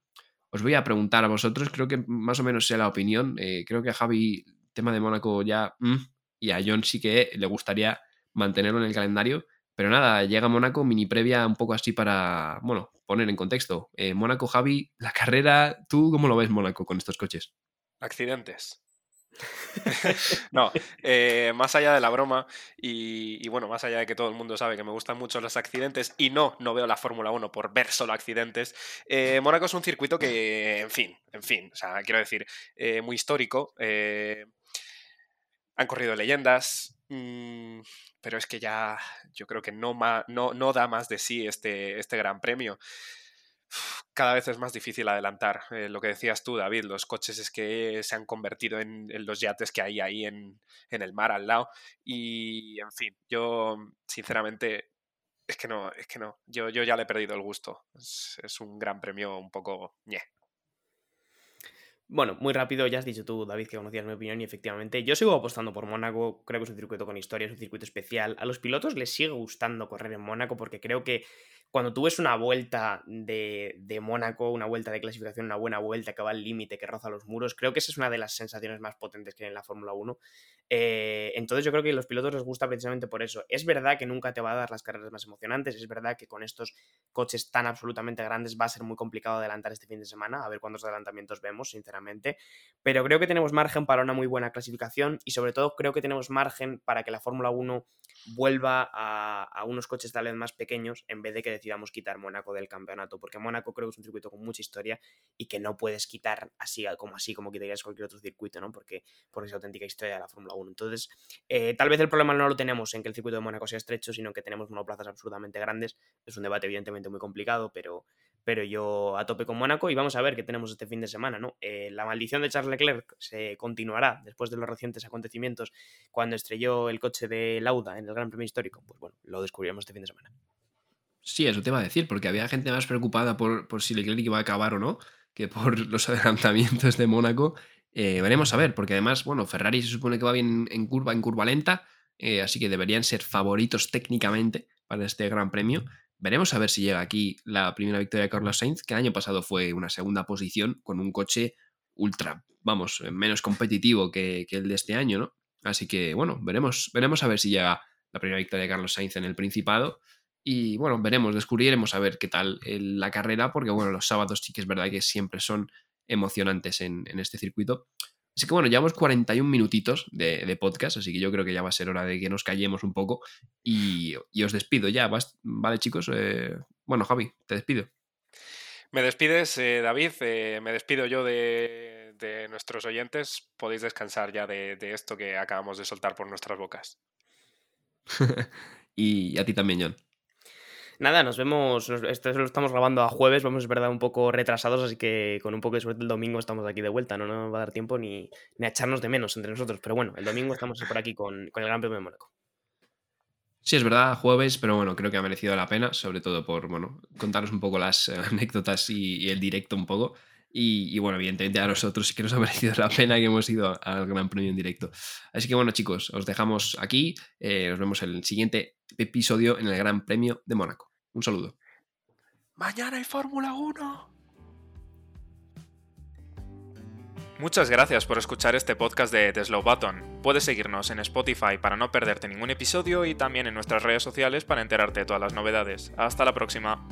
Os voy a preguntar a vosotros, creo que más o menos sea la opinión. Eh, creo que a Javi, tema de Mónaco ya, mm, y a John sí que le gustaría mantenerlo en el calendario. Pero nada, llega Mónaco, mini previa un poco así para, bueno, poner en contexto. Eh, Mónaco, Javi, la carrera, ¿tú cómo lo ves Mónaco con estos coches? Accidentes. no, eh, más allá de la broma y, bueno, más allá de que todo el mundo sabe que me gustan mucho los accidentes y no, no veo la Fórmula 1 por ver solo accidentes, eh, Mónaco es un circuito que, en fin, en fin, o sea, quiero decir, eh, muy histórico. han corrido leyendas, mm, pero es que ya yo creo que no, no, no da más de sí este, este gran premio cada vez es más difícil adelantar. Eh, lo que decías tú, David, los coches es que se han convertido en, los yates que hay ahí en, el mar al lado. Y, en fin, yo sinceramente es que no, es que no. Yo, yo ya le he perdido el gusto. Es, un gran premio un poco ñe. Bueno, muy rápido, ya has dicho tú, David, que conocías mi opinión y efectivamente yo sigo apostando por Mónaco, creo que es un circuito con historia, es un circuito especial. A los pilotos les sigue gustando correr en Mónaco porque creo que cuando tú ves una vuelta de, de Mónaco, una vuelta de clasificación, una buena vuelta que va al límite, que roza los muros, creo que esa es una de las sensaciones más potentes que hay en la Fórmula 1. Eh, entonces yo creo que a los pilotos les gusta precisamente por eso. Es verdad que nunca te va a dar las carreras más emocionantes, es verdad que con estos coches tan absolutamente grandes va a ser muy complicado adelantar este fin de semana, a ver cuántos adelantamientos vemos, sinceramente, pero creo que tenemos margen para una muy buena clasificación y sobre todo creo que tenemos margen para que la Fórmula 1 vuelva a, unos coches tal vez más pequeños en vez de que decidamos quitar Mónaco del campeonato, porque Mónaco creo que es un circuito con mucha historia y que no puedes quitar así como así como quitarías cualquier otro circuito, ¿no? Porque, por esa auténtica historia de la Fórmula 1. Entonces, eh, tal vez el problema no lo tenemos en que el circuito de Mónaco sea estrecho, sino que tenemos monoplazas absolutamente grandes. Es un debate evidentemente muy complicado, pero, pero yo a tope con Mónaco y vamos a ver qué tenemos este fin de semana, ¿no? Eh, la maldición de Charles Leclerc se continuará después de los recientes acontecimientos cuando estrelló el coche de Lauda en el Gran Premio Histórico. Pues bueno, lo descubriremos este fin de semana. Sí, eso te iba a decir, porque había gente más preocupada por, por si Leclerc iba a acabar o no, que por los adelantamientos de Mónaco. Eh, veremos a ver, porque además, bueno, Ferrari se supone que va bien en curva, en curva lenta, eh, así que deberían ser favoritos técnicamente para este Gran Premio. Veremos a ver si llega aquí la primera victoria de Carlos Sainz, que el año pasado fue una segunda posición con un coche ultra, vamos, menos competitivo que, que el de este año, ¿no? Así que, bueno, veremos, veremos a ver si llega la primera victoria de Carlos Sainz en el Principado. Y bueno, veremos, descubriremos a ver qué tal la carrera, porque bueno, los sábados sí que es verdad que siempre son emocionantes en, en este circuito. Así que bueno, llevamos 41 minutitos de, de, podcast, así que yo creo que ya va a ser hora de que nos callemos un poco y, y os despido ya. Vale, chicos. Eh, bueno, Javi, te despido. Me despides, eh, David. Eh, me despido yo de, de, nuestros oyentes. Podéis descansar ya de, de esto que acabamos de soltar por nuestras bocas. y a ti también, John. Nada, nos vemos. Esto lo estamos grabando a jueves, vamos, es verdad, un poco retrasados, así que con un poco de suerte el domingo estamos aquí de vuelta. No nos va a dar tiempo ni, echarnos de menos entre nosotros. Pero bueno, el domingo estamos por aquí con, con el Gran Premio de Mónaco. Sí, es verdad, jueves, pero bueno, creo que ha merecido la pena, sobre todo por, bueno, contaros un poco las anécdotas y, y el directo un poco. Y, y, bueno, evidentemente a nosotros sí que nos ha merecido la pena que hemos ido al Gran Premio en directo. Así que bueno, chicos, os dejamos aquí. Eh, nos vemos en el siguiente episodio en el Gran Premio de Mónaco. Un saludo. Mañana hay Fórmula 1. Muchas gracias por escuchar este podcast de The Slow Button. Puedes seguirnos en Spotify para no perderte ningún episodio y también en nuestras redes sociales para enterarte de todas las novedades. Hasta la próxima.